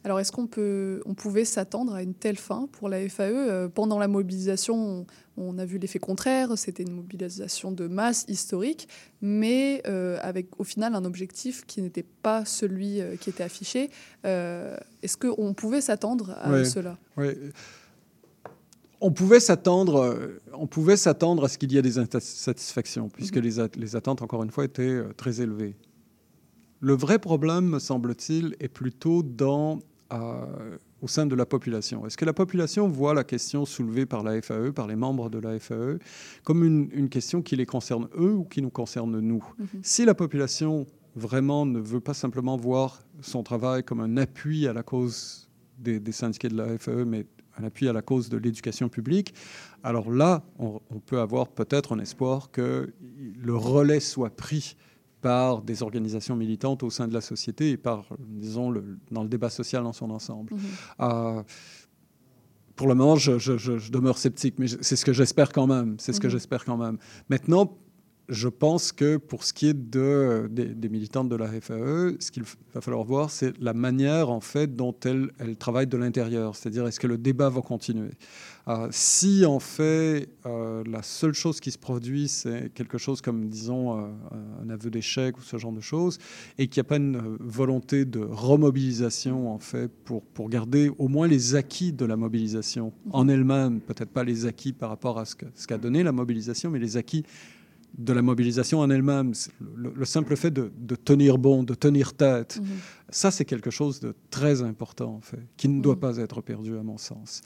Alors, est-ce qu'on peut, on pouvait s'attendre à une telle fin pour la FAE Euh, Pendant la mobilisation, on, a vu l'effet contraire. C'était une mobilisation de masse historique, mais euh, avec au final un objectif qui n'était pas celui euh, qui était affiché. Euh, est-ce qu'on pouvait s'attendre à cela? Oui. On pouvait s'attendre, on pouvait s'attendre à ce qu'il y ait des insatisfactions, puisque Mhm. les, at- les attentes, encore une fois, étaient très élevées. Le vrai problème, me semble-t-il, est plutôt dans, au sein de la population. Est-ce que la population voit la question soulevée par la FAE, par les membres de la FAE, comme une, une question qui les concerne eux ou qui nous concerne nous? Mhm. Si la population vraiment ne veut pas simplement voir son travail comme un appui à la cause des, des syndiqués de la FAE, mais un appui à la cause de l'éducation publique, alors là, on, on peut avoir peut-être un espoir que le relais soit pris par des organisations militantes au sein de la société et par, disons, le, dans le débat social dans son ensemble. Mhm. Euh, pour le moment, je, je- je- je demeure sceptique, mais c'est ce que j'espère quand même. C'est ce que Mhm. j'espère quand même. Maintenant, je pense que pour ce qui est de, des, des militantes de la FAE, ce qu'il va falloir voir, c'est la manière en fait dont elles, elles travaillent de l'intérieur. C'est-à-dire, est-ce que le débat va continuer? Euh, Si en fait euh, la seule chose qui se produit, c'est quelque chose comme, disons, euh, un aveu d'échec ou ce genre de choses, et qu'il n'y a pas une volonté de remobilisation en fait pour, pour garder au moins les acquis de la mobilisation en elle-même, peut-être pas les acquis par rapport à ce qu'a donné la mobilisation, mais les acquis de la mobilisation en elle-même. Le, le simple fait de, de tenir bon, de tenir tête, Mhm. ça c'est quelque chose de très important en fait, qui ne doit pas être perdu à mon sens.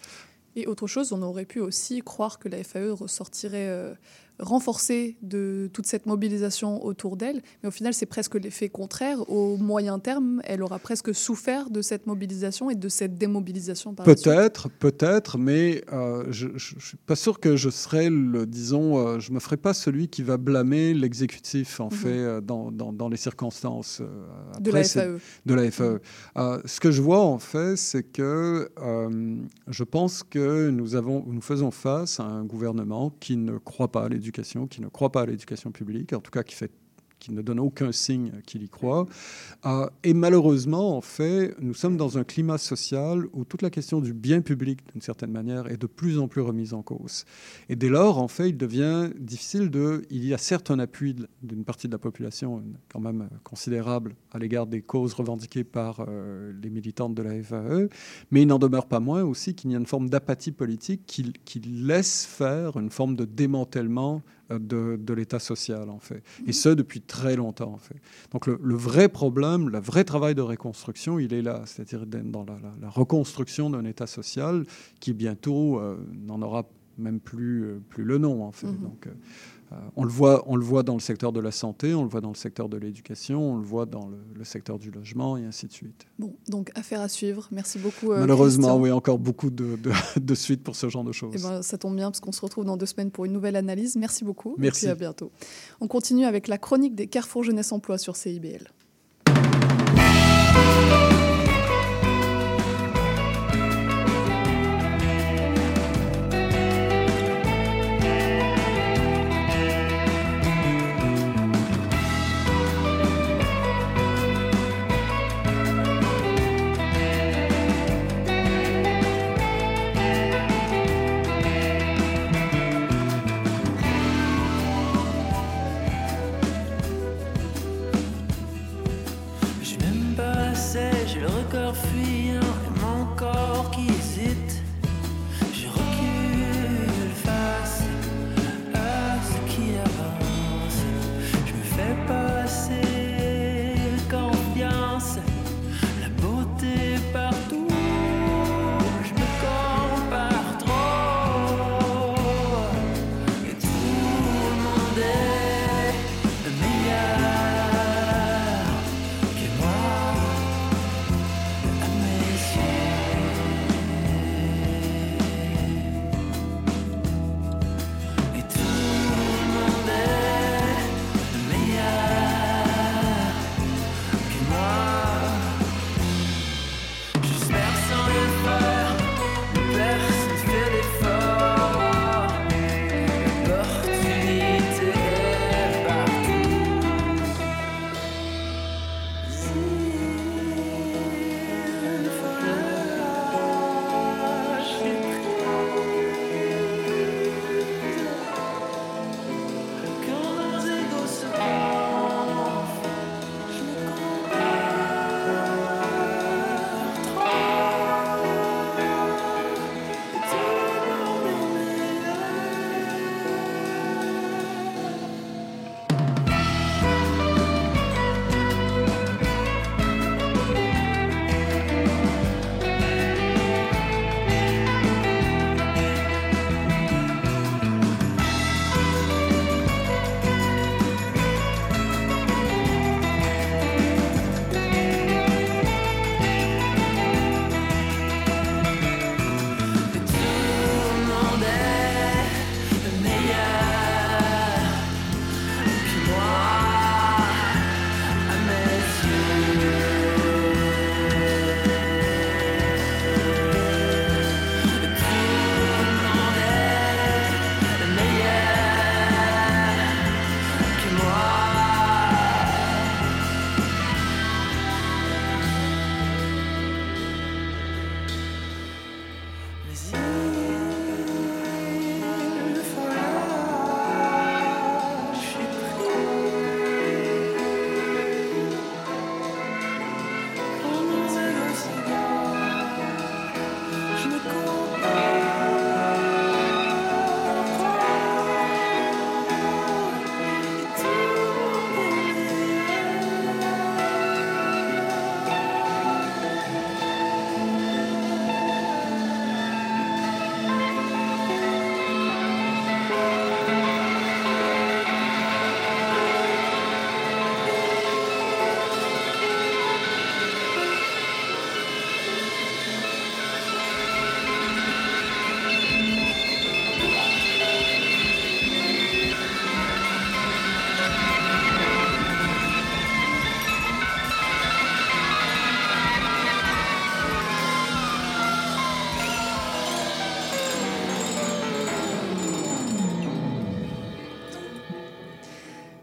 Et autre chose, on aurait pu aussi croire que la FAE ressortirait euh, renforcée de toute cette mobilisation autour d'elle, mais au final, c'est presque l'effet contraire. Au moyen terme, elle aura presque souffert de cette mobilisation et de cette démobilisation. Peut-être, peut-être, mais euh, je ne suis pas sûr que je serais, le, disons, euh, je ne me ferai pas celui qui va blâmer l'exécutif, en Mhm. fait, euh, dans, dans- dans les circonstances. euh, De après, la FAE. De la FAE. Euh, ce que je vois, en fait, c'est que euh, je pense que nous, avons, nous faisons face à un gouvernement qui ne croit pas à l'éducation, qui ne croit pas à l'éducation publique, en tout cas qui fait qui ne donne aucun signe qu'il y croit. Euh, et malheureusement, en fait, nous sommes dans un climat social où toute la question du bien public, d'une certaine manière, est de plus en plus remise en cause. Et dès lors, en fait, il devient difficile de... Il y a certes un appui d'une partie de la population, quand même considérable, à l'égard des causes revendiquées par euh, les militantes de la FAE, mais il n'en demeure pas moins aussi qu'il y a une forme d'apathie politique qui, laisse faire une forme de démantèlement de, de l'État social, en fait. Et ce, depuis très longtemps, en fait. Donc le, le vrai problème, le vrai travail de reconstruction, il est là, c'est-à-dire dans la, la- la reconstruction d'un État social qui bientôt euh, n'en aura même plus, euh, plus le nom, en fait. Mhm. Donc, euh, on, le voit, on le voit dans le secteur de la santé, on le voit dans le secteur de l'éducation, on le voit dans le, le secteur du logement, et ainsi de suite. Bon, donc affaire à suivre. Merci beaucoup. euh, Malheureusement, Christian. oui, encore beaucoup de, de, de suite pour ce genre de choses. Eh ben, ça tombe bien parce qu'on se retrouve dans deux semaines pour une nouvelle analyse. Merci beaucoup. Merci. Et puis à bientôt. On continue avec la chronique des Carrefour Jeunesse Emploi sur CIBL. Le record fuyant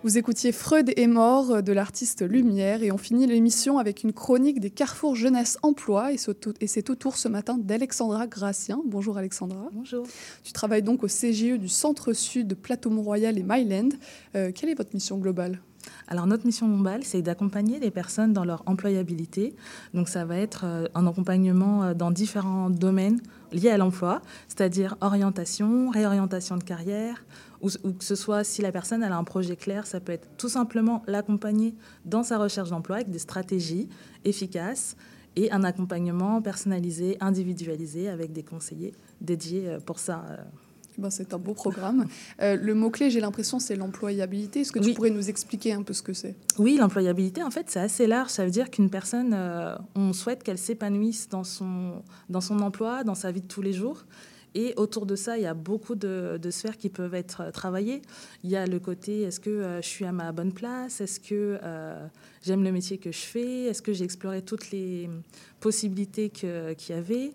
Vous écoutiez Freud est mort de l'artiste Lumière et on finit l'émission avec une chronique des Carrefour Jeunesse Emploi et c'est au- tour ce matin d'Alexandra Gracien. Bonjour Alexandra. Bonjour. Tu travailles donc au CGE du Centre Sud de Plateau-Mont-Royal et Myland. Euh, quelle est votre mission globale? Alors notre mission globale, c'est d'accompagner les personnes dans leur employabilité. Donc ça va être euh, un accompagnement euh, dans différents domaines liés à l'emploi, c'est-à-dire orientation, réorientation de carrière, ou, que ce soit si la personne a un projet clair, ça peut être tout simplement l'accompagner dans sa recherche d'emploi avec des stratégies efficaces et un accompagnement personnalisé, individualisé avec des conseillers dédiés euh, pour ça. Ben, c'est un beau programme. Euh, le mot-clé, j'ai l'impression, c'est l'employabilité. Est-ce que tu pourrais nous expliquer un peu ce que c'est? Oui, l'employabilité, en fait, c'est assez large. Ça veut dire qu'une personne, euh, on souhaite qu'elle s'épanouisse dans son, dans son emploi, dans sa vie de tous les jours. Et autour de ça, il y a beaucoup de, de sphères qui peuvent être euh, travaillées. Il y a le côté, est-ce que euh, je suis à ma bonne place? Est-ce que j'aime le métier que je fais? Est-ce que j'ai exploré toutes les possibilités qu'il y avait?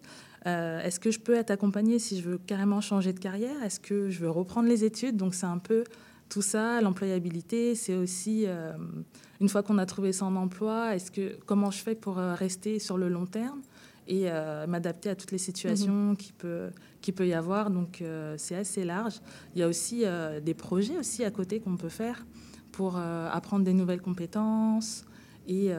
Euh, Est-ce que je peux être accompagnée si je veux carrément changer de carrière? Est-ce que je veux reprendre les études? Donc c'est un peu tout ça, l'employabilité, c'est aussi euh, une fois qu'on a trouvé son emploi, est-ce que comment je fais pour euh, rester sur le long terme et euh, m'adapter à toutes les situations qui peut qui peut y avoir? Donc c'est assez large. Il y a aussi des projets aussi à côté qu'on peut faire pour apprendre des nouvelles compétences et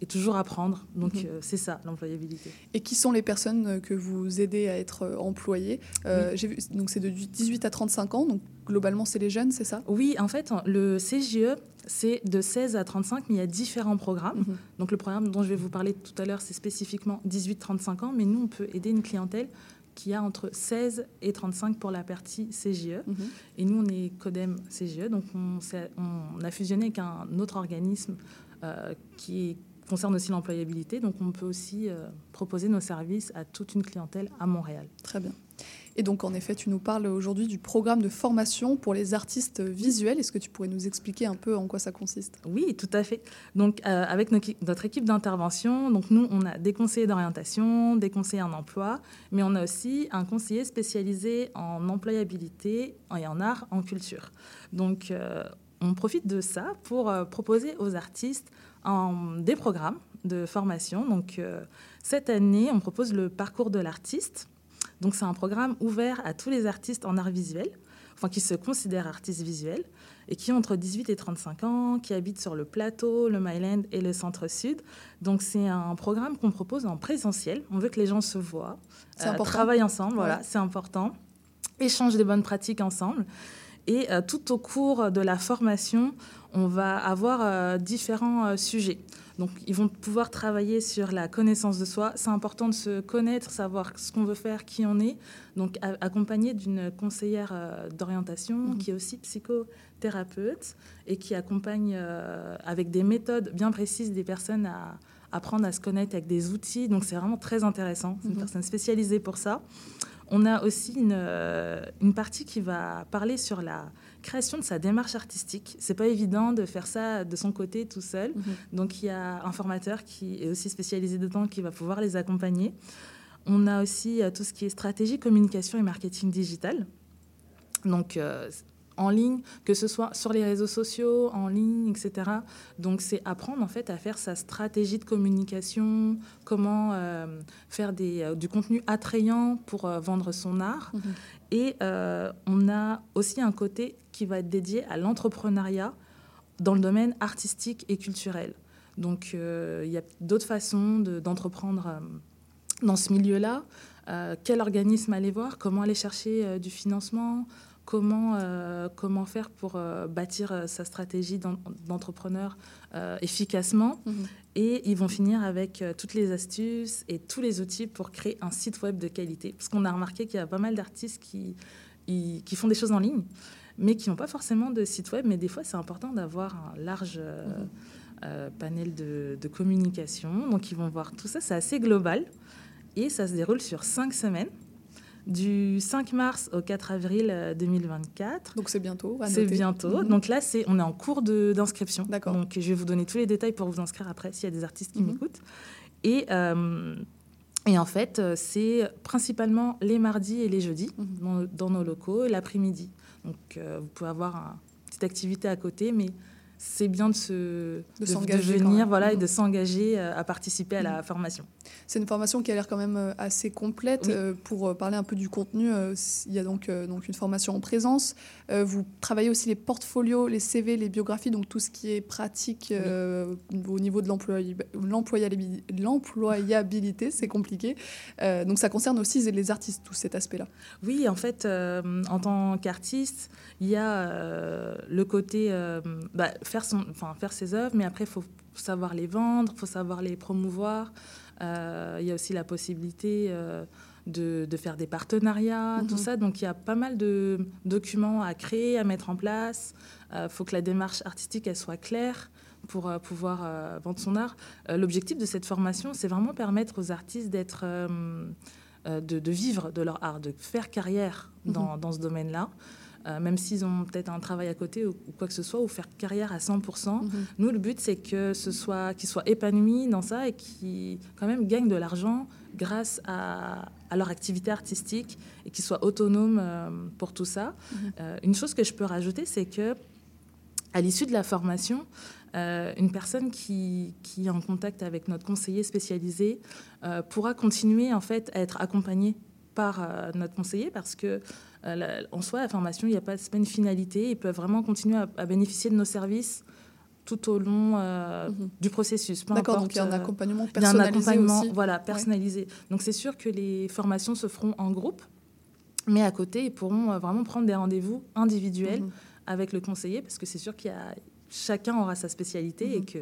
et toujours apprendre. Donc Mhm. euh, c'est ça l'employabilité. Et qui sont les personnes que vous aidez à être euh, employées? Euh, Oui. j'ai vu, Donc c'est de 18 à 35 ans, donc globalement c'est les jeunes, c'est ça? Oui, en fait, le CGE, c'est de 16 à 35, mais il y a différents programmes. Mhm. Donc le programme dont je vais vous parler tout à l'heure, c'est spécifiquement 18-35 ans, mais nous, on peut aider une clientèle qui a entre 16 et 35 pour la partie CGE. Mhm. Et nous, on est CODEM CGE, donc on, a fusionné avec un autre organisme euh, qui concerne aussi l'employabilité. Donc on peut aussi euh, proposer nos services à toute une clientèle à Montréal. Très bien. Et donc, en effet, tu nous parles aujourd'hui du programme de formation pour les artistes visuels. Est-ce que tu pourrais nous expliquer un peu en quoi ça consiste? Oui, tout à fait. Donc, euh, avec notre équipe d'intervention, donc nous, on a des conseillers d'orientation, des conseillers en emploi, mais on a aussi un conseiller spécialisé en employabilité et en art, en culture. Donc, euh, on profite de ça pour euh, proposer aux artistes en- des programmes de formation. Donc, euh, cette année, on propose le parcours de l'artiste. Donc, c'est un programme ouvert à tous les artistes en art visuel, enfin qui se considèrent artistes visuels et qui ont entre 18 et 35 ans, qui habitent sur le plateau, le Myland et le centre-sud. Donc, c'est un programme qu'on propose en présentiel. On veut que les gens se voient, important. travaillent ensemble, voilà, Ouais. c'est important, échangent des bonnes pratiques ensemble. Et euh, tout au cours de la formation, on va avoir euh, différents euh, sujets. Donc, ils vont pouvoir travailler sur la connaissance de soi. C'est important de se connaître, savoir ce qu'on veut faire, qui on est. Donc, accompagné d'une conseillère euh, d'orientation qui est aussi psychothérapeute et qui accompagne avec des méthodes bien précises des personnes à apprendre à se connaître avec des outils. Donc, c'est vraiment très intéressant. C'est une Mhm. personne spécialisée pour ça. On a aussi une, euh, une partie qui va parler sur la création de sa démarche artistique. C'est pas évident de faire ça de son côté tout seul. Mhm. Donc il y a un formateur qui est aussi spécialisé dedans qui va pouvoir les accompagner. On a aussi euh, tout ce qui est stratégie, communication et marketing digital. Donc euh, en ligne, que ce soit sur les réseaux sociaux, en ligne, etc. Donc c'est apprendre en fait à faire sa stratégie de communication, comment euh, faire des, euh, du contenu attrayant pour euh, vendre son art. Mhm. Et on a aussi un côté qui va être dédié à l'entrepreneuriat dans le domaine artistique et culturel. Donc il y a d'autres façons de- d'entreprendre dans ce milieu-là. Quel organisme aller voir? Comment aller chercher du financement? Comment, euh, comment faire pour euh, bâtir euh, sa stratégie d'en- d'entrepreneur efficacement Mhm. Et ils vont finir avec toutes les astuces et tous les outils pour créer un site web de qualité. Parce qu'on a remarqué qu'il y a pas mal d'artistes qui, qui font des choses en ligne, mais qui n'ont pas forcément de site web. Mais des fois, c'est important d'avoir un large euh, panel de, de communication. Donc, ils vont voir tout ça. C'est assez global. Et ça se déroule sur cinq semaines, du 5 mars au 4 avril euh, 2024. Donc c'est bientôt. C'est bientôt. Mhm. Donc là, c'est, on est en cours d'inscription. D'accord. Donc je vais vous donner tous les détails pour vous inscrire après s'il y a des artistes qui Mhm. m'écoutent. Et, euh, et en fait, euh, c'est principalement les mardis et les jeudis Mhm. dans, dans nos locaux, l'après-midi. Donc euh, vous pouvez avoir un petite activité à côté, mais c'est bien de se De s'engager quand venir voilà, et de s'engager euh, à participer à la formation. C'est une formation qui a l'air quand même euh, assez complète. Oui. Euh, Pour parler un peu du contenu, euh, il y a donc, euh, donc une formation en présence. Vous travaillez aussi les portfolios, les CV, les biographies, donc tout ce qui est pratique au niveau de l'employab- l'employabi- l'employabilité, c'est compliqué. Donc ça concerne aussi les artistes, tout cet aspect-là. Oui, en fait, en tant qu'artiste, il y a le côté bah, faire, son, enfin, faire ses œuvres, mais après, il faut savoir les vendre, il faut savoir les promouvoir. Euh, il y a aussi la possibilité euh, de, de faire des partenariats, tout Mhm. ça. Donc, il y a pas mal de documents à créer, à mettre en place. Il faut que la démarche artistique, elle soit claire pour euh, pouvoir euh, vendre son art. Euh, L'objectif de cette formation, c'est vraiment permettre aux artistes d'être... euh, euh, de, de vivre de leur art, de faire carrière dans, Mhm. dans ce domaine-là. Euh, même s'ils ont peut-être un travail à côté ou, ou quoi que ce soit, ou faire carrière à 100%. Mhm. Nous, le but, c'est que ce soit, qu'ils soient épanouis dans ça et qu'ils quand même gagnent de l'argent grâce à, à leur activité artistique et qu'ils soient autonomes euh, pour tout ça. Mhm. Euh, une chose que je peux rajouter, c'est que à l'issue de la formation, euh, une personne qui, qui est en contact avec notre conseiller spécialisé euh, pourra continuer en fait à être accompagnée par euh, notre conseiller parce que euh, la- en soi la formation il n'y a pas, pas une finalité ils peuvent vraiment continuer à, à bénéficier de nos services tout au long euh, du processus. Mhm. D'accord, donc il y a un euh, accompagnement il y a un personnalisé accompagnement, aussi. Voilà, Ouais. personnalisé. Donc c'est sûr que les formations se feront en groupe, mais à côté, ils pourront vraiment prendre des rendez-vous individuels Mhm. avec le conseiller, parce que c'est sûr qu'il y a chacun aura sa spécialité Mhm. et que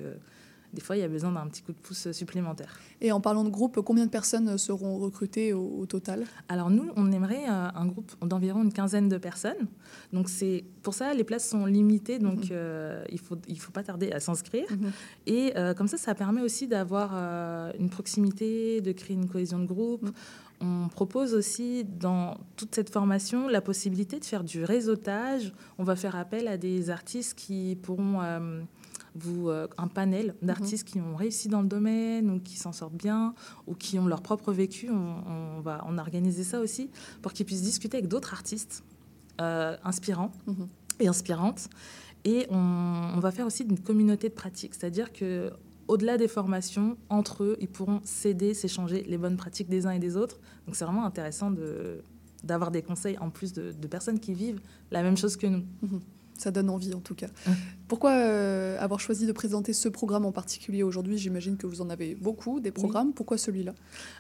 des fois, il y a besoin d'un petit coup de pouce supplémentaire. Et en parlant de groupe, combien de personnes seront recrutées au, au total? Alors nous, on aimerait euh, un groupe d'environ une quinzaine de personnes. Donc c'est pour ça les places sont limitées, donc euh, il faut il faut pas tarder à s'inscrire. Et euh, comme ça, ça permet aussi d'avoir euh, une proximité, de créer une cohésion de groupe. On propose aussi dans toute cette formation la possibilité de faire du réseautage. On va faire appel à des artistes qui pourront vous euh, un panel d'artistes qui ont réussi dans le domaine ou qui s'en sortent bien ou qui ont leur propre vécu. On, on va on organisé ça aussi pour qu'ils puissent discuter avec d'autres artistes euh, inspirants Mhm. et inspirantes. Et on, on va faire aussi une communauté de pratique, c'est-à-dire que au-delà des formations, entre eux, ils pourront s'aider, s'échanger les bonnes pratiques des uns et des autres. Donc c'est vraiment intéressant de d'avoir des conseils en plus de, de personnes qui vivent la même chose que nous. Ça donne envie en tout cas. Pourquoi euh, avoir choisi de présenter ce programme en particulier aujourd'hui? J'imagine que vous en avez beaucoup, des programmes. Pourquoi celui-là?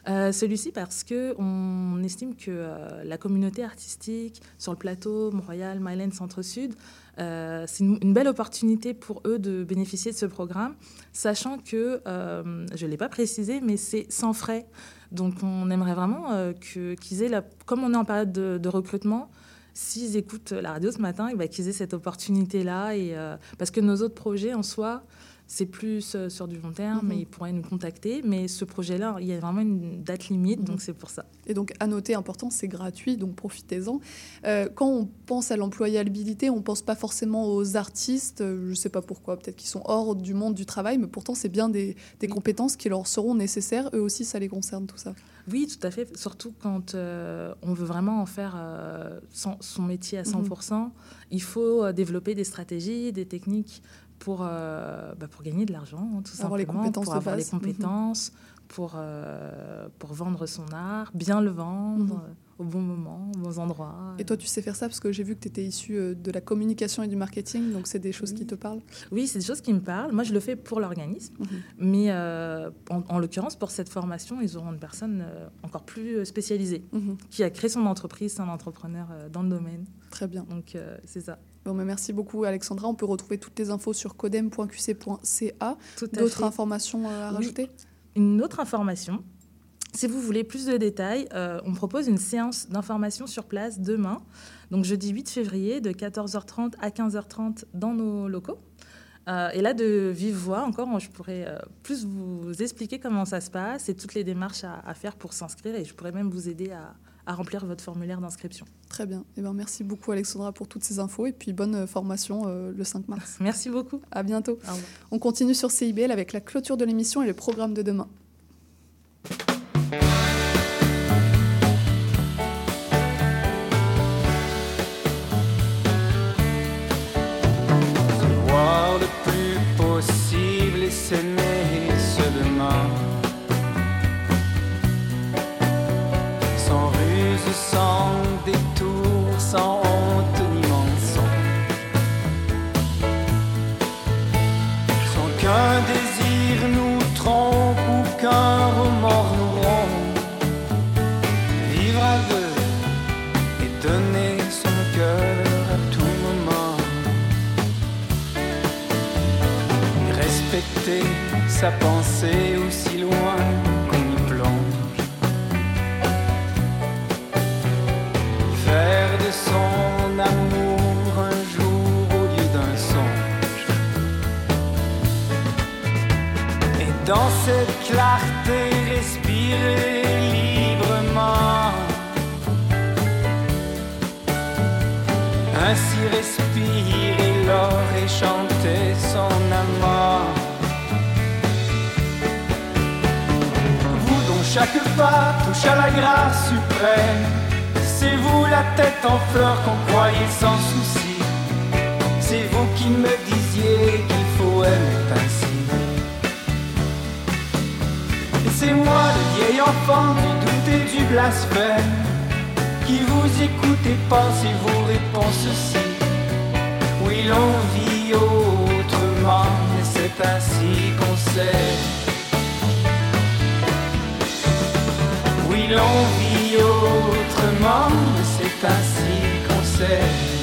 Euh, Celui-ci parce que on estime que euh, la communauté artistique sur le plateau Mont-Royal, Myland, Centre-Sud, c'est une, une belle opportunité pour eux de bénéficier de ce programme, sachant que, je ne l'ai pas précisé, mais c'est sans frais. Donc on aimerait vraiment que- qu'ils aient, la, comme on est en période de, de recrutement, s'ils écoutent la radio ce matin, eh ben, qu'ils aient cette opportunité-là. Euh, parce que nos autres projets en soi, c'est plus euh, sur du long terme, Mhm. mais ils pourraient nous contacter. Mais ce projet-là, il y a vraiment une date limite, donc c'est pour ça. Et donc, à noter, important, c'est gratuit, donc profitez-en. Euh, quand on pense à l'employabilité, on ne pense pas forcément aux artistes, euh, je ne sais pas pourquoi, peut-être qu'ils sont hors du monde du travail, mais pourtant, c'est bien des, des compétences qui leur seront nécessaires. Eux aussi, ça les concerne, tout ça. Oui, tout à fait. Surtout quand euh, on veut vraiment en faire euh, son, son métier à 100%, il faut développer des stratégies, des techniques pour, euh, bah, pour gagner de l'argent, hein, tout Avoir simplement. pour avoir les compétences, pour, euh, pour vendre son art, bien le vendre, Mhm. euh, au bon moment, aux bons endroits. Et toi, tu sais faire ça parce que j'ai vu que tu étais issu euh, de la communication et du marketing, donc c'est des choses qui te parlent Oui, c'est des choses qui me parlent. Moi, je le fais pour l'organisme. Mais euh, en, en l'occurrence, pour cette formation, ils auront une personne encore plus spécialisée Mhm. qui a créé son entreprise, c'est un entrepreneur dans le domaine. Très bien. Donc, c'est ça. Bon, mais merci beaucoup, Alexandra. On peut retrouver toutes les infos sur codem.qc.ca. D'autres informations euh, à Oui. rajouter? Une autre information, si vous voulez plus de détails, euh, on propose une séance d'information sur place demain, donc jeudi 8 février, de 14h30 à 15h30 dans nos locaux. Euh, et là, de vive voix, encore, je pourrais euh, plus vous expliquer comment ça se passe et toutes les démarches à, à faire pour s'inscrire. Et je pourrais même vous aider à, à remplir votre formulaire d'inscription. Très bien. Eh ben, merci beaucoup, Alexandra, pour toutes ces infos et puis bonne euh, formation euh, le 5 mars. Merci beaucoup. À bientôt. On continue sur CIBL avec la clôture de l'émission et le programme de demain. L'on vit autrement, c'est ainsi qu'on sait.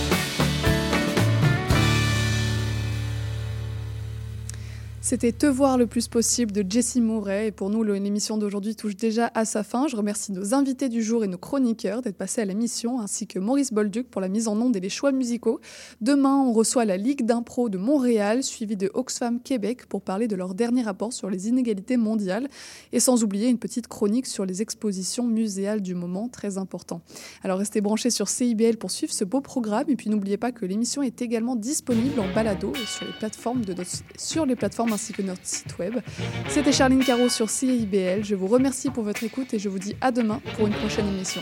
C'était Te voir le plus possible de Jessie Mouret. Et pour nous, l'émission d'aujourd'hui touche déjà à sa fin. Je remercie nos invités du jour et nos chroniqueurs d'être passés à l'émission, ainsi que Maurice Bolduc pour la mise en onde et les choix musicaux. Demain, on reçoit la Ligue d'impro de Montréal, suivie de Oxfam Québec, pour parler de leur dernier rapport sur les inégalités mondiales. Et sans oublier une petite chronique sur les expositions muséales du moment, très important. Alors restez branchés sur CIBL pour suivre ce beau programme. Et puis n'oubliez pas que l'émission est également disponible en balado sur les plateformes, de sur les plateformes que notre site web. C'était Charline Caro sur CIBL. Je vous remercie pour votre écoute et je vous dis à demain pour une prochaine émission.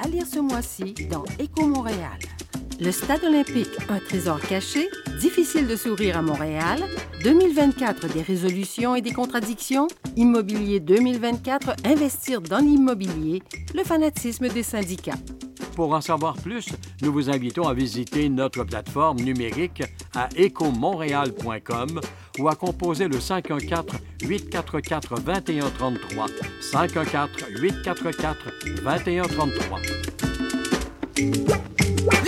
À lire ce mois-ci dans Éco Montréal. Le Stade olympique, un trésor caché, difficile de sourire à Montréal, 2024 des résolutions et des contradictions, Immobilier 2024, investir dans l'immobilier, le fanatisme des syndicats. Pour en savoir plus, nous vous invitons à visiter notre plateforme numérique à écomontréal.com ou à composer le 514-844-2133. 514-844-2133.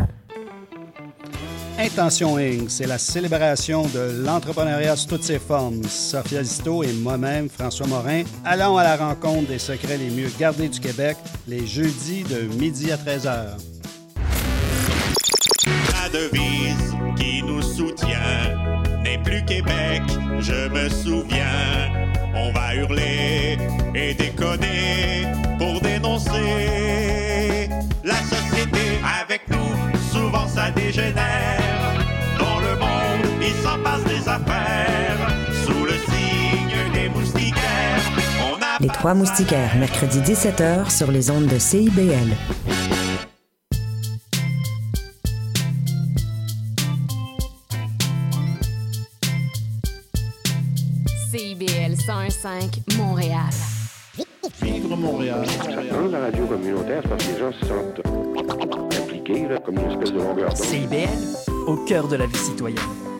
Intention Inc., c'est la célébration de l'entrepreneuriat sous toutes ses formes. Sophia Zito et moi-même, François Morin, allons à la rencontre des secrets les mieux gardés du Québec les jeudis de midi à 13h. La devise qui nous soutient n'est plus Québec, je me souviens. On va hurler et déconner pour dénoncer la société avec nous. Souvent ça dégénère. S'en passe des affaires. Sous le signe des moustiquaires, on a Les Trois Moustiquaires, mercredi 17h sur les ondes de CIBL. CIBL 101.5 Montréal. Vivre Montréal. Dans la radio communautaire, c'est parce que les gens se sentent impliqués, là, comme une espèce de longueur d'onde. CIBL, au cœur de la vie citoyenne.